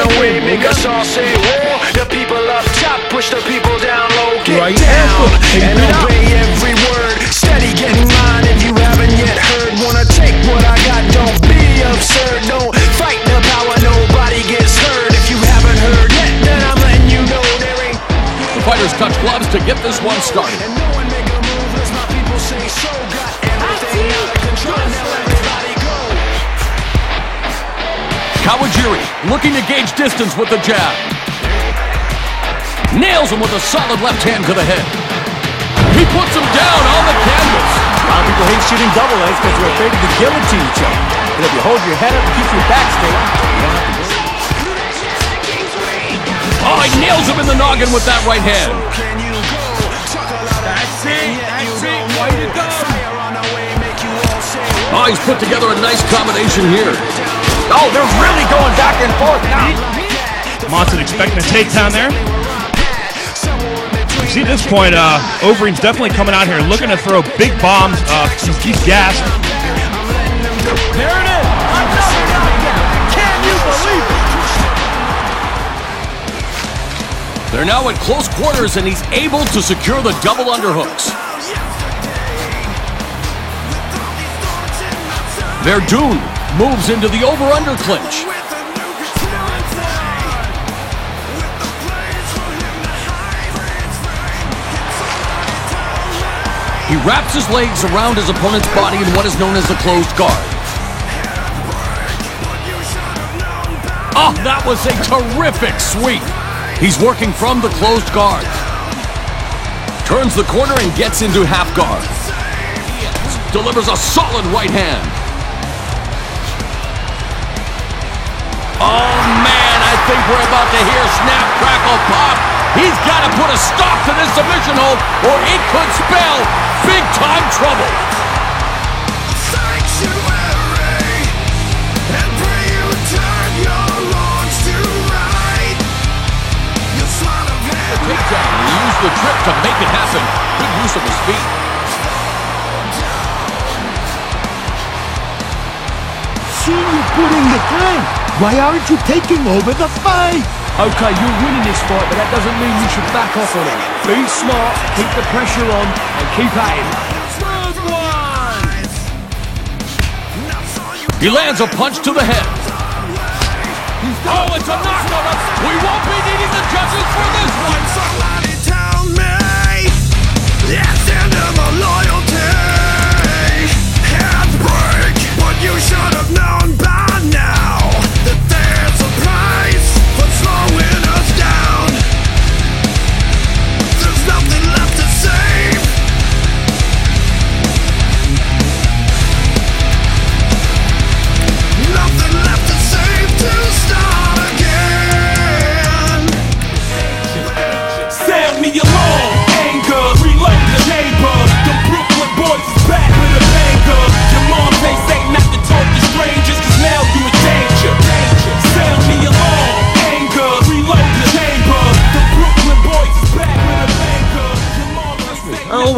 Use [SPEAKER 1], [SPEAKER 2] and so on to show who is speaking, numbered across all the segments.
[SPEAKER 1] Static on the way, make us all say war. The people up top push the people down low. Get
[SPEAKER 2] Right
[SPEAKER 1] down
[SPEAKER 2] ankle,
[SPEAKER 1] and
[SPEAKER 2] it out.
[SPEAKER 1] obey every word. Steady getting mine if you haven't yet heard. Wanna take what I got? Don't be absurd. Don't fight the power. Nobody gets hurt. If you haven't heard yet, then I'm letting you know there ain't.
[SPEAKER 3] The fighters touch gloves to get this one started.
[SPEAKER 1] And no one make a move unless my people say so. Got everything out of control. Now
[SPEAKER 3] Kawajiri looking to gauge distance with the jab. Nails him with a solid left hand to the head. He puts him down on the canvas.
[SPEAKER 4] A lot of people hate shooting double legs because they're afraid of the guillotine choke. But if you hold your head up and keep your back straight, you don't have to it.
[SPEAKER 3] Oh, he nails him in the noggin with that right hand.
[SPEAKER 1] Can you go? Chuck a lot of
[SPEAKER 4] That's it, that's it, way to go.
[SPEAKER 1] Fire on the way, make you all say,
[SPEAKER 3] Oh, he's put together a nice combination here.
[SPEAKER 4] Oh, they're really going back and forth now.
[SPEAKER 5] Monson expecting a takedown there. You see at this point, uh, Overeem's definitely coming out here looking to throw big bombs. Uh, he's gassed.
[SPEAKER 4] There it is. Another knockdown. Can you believe it?
[SPEAKER 3] They're now at close quarters and he's able to secure the double underhooks. Verdun moves into the over-under clinch. He wraps his legs around his opponent's body in what is known as the closed guard. Oh, that was a terrific sweep. He's working from the closed guard. Turns the corner and gets into half guard. Delivers a solid right hand. Oh man, I think we're about to hear snap, crackle, pop. He's got to put a stop to this submission hold or it could spell big time trouble. Takedown. He used the trip to make it happen. Good use of his feet.
[SPEAKER 2] See you putting the time. Why aren't you taking over the fight?
[SPEAKER 4] Okay, you're winning this fight, but that doesn't mean you should back off on it. Be smart, keep the pressure on, and keep at him.
[SPEAKER 3] He lands a punch to the head. Oh, it's a knockout. We won't be needing the judges for this one.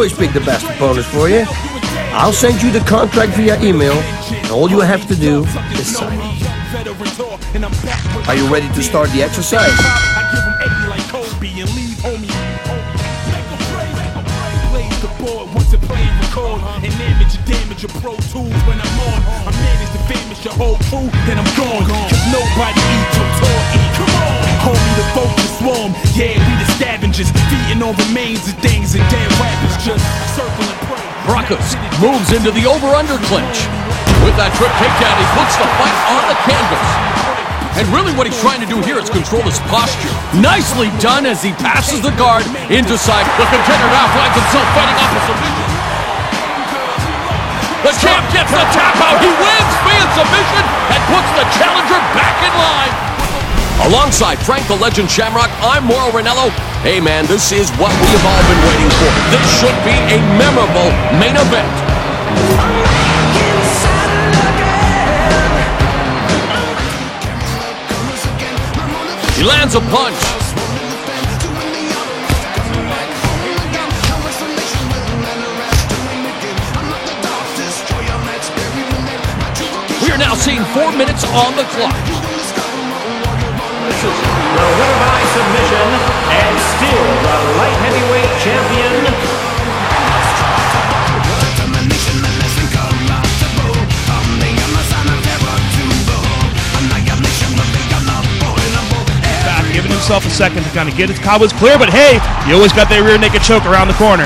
[SPEAKER 2] Always pick the best opponents for you. I'll send you the contract via email, and all you have to do is sign it. Are you ready to start the exercise?
[SPEAKER 6] I give 'em 80 like Kobe and leave homie. Make a play, make a play. The board once it play record and damage your damage your pro tools when I'm on. I manage to famish your whole crew, then I'm gone. Cause nobody eats The swarm. Yeah, we the scavengers. Feeding remains of things and dead rappers just circling prey.
[SPEAKER 3] Moves into the over-under clinch. With that trip takedown, he puts the fight on the canvas. And really what he's trying to do here is control his posture. Nicely done as he passes the guard into side. The contender now finds himself fighting off a submission. The champ gets the tap out. He wins via submission and puts Alongside Frank the Legend Shamrock, I'm Mauro Ranallo. Hey man, this is what we have all been waiting for. This should be a memorable main event. He lands a punch. We are now seeing four minutes on the clock.
[SPEAKER 7] This the winner by submission and still the light heavyweight champion,
[SPEAKER 5] Back, giving himself a second to kind of get his cobwebs clear, but hey, you always got that rear naked choke around the corner.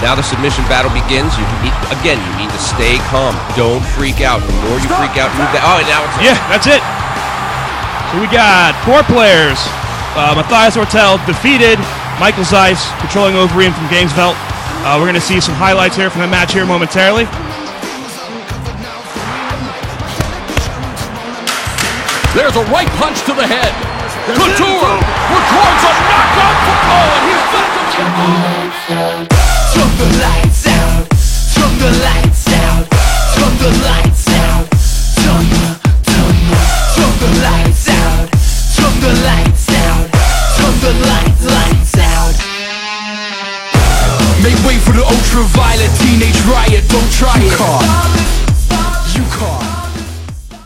[SPEAKER 8] Now the submission battle begins. You need, again, you need to stay calm. Don't freak out. The more you freak out, move that. Oh, and now it's
[SPEAKER 5] Yeah, that's it. So we got four players. Uh, Matthias Ortel defeated Michael Zeiss, controlling Overeem from Gainesville. Uh, we're going to see some highlights here from the match here momentarily.
[SPEAKER 3] There's a right punch to the head. Couture records
[SPEAKER 1] lights out. Turn the lights, lights out. Make way for the ultraviolet teenage riot. Don't try it.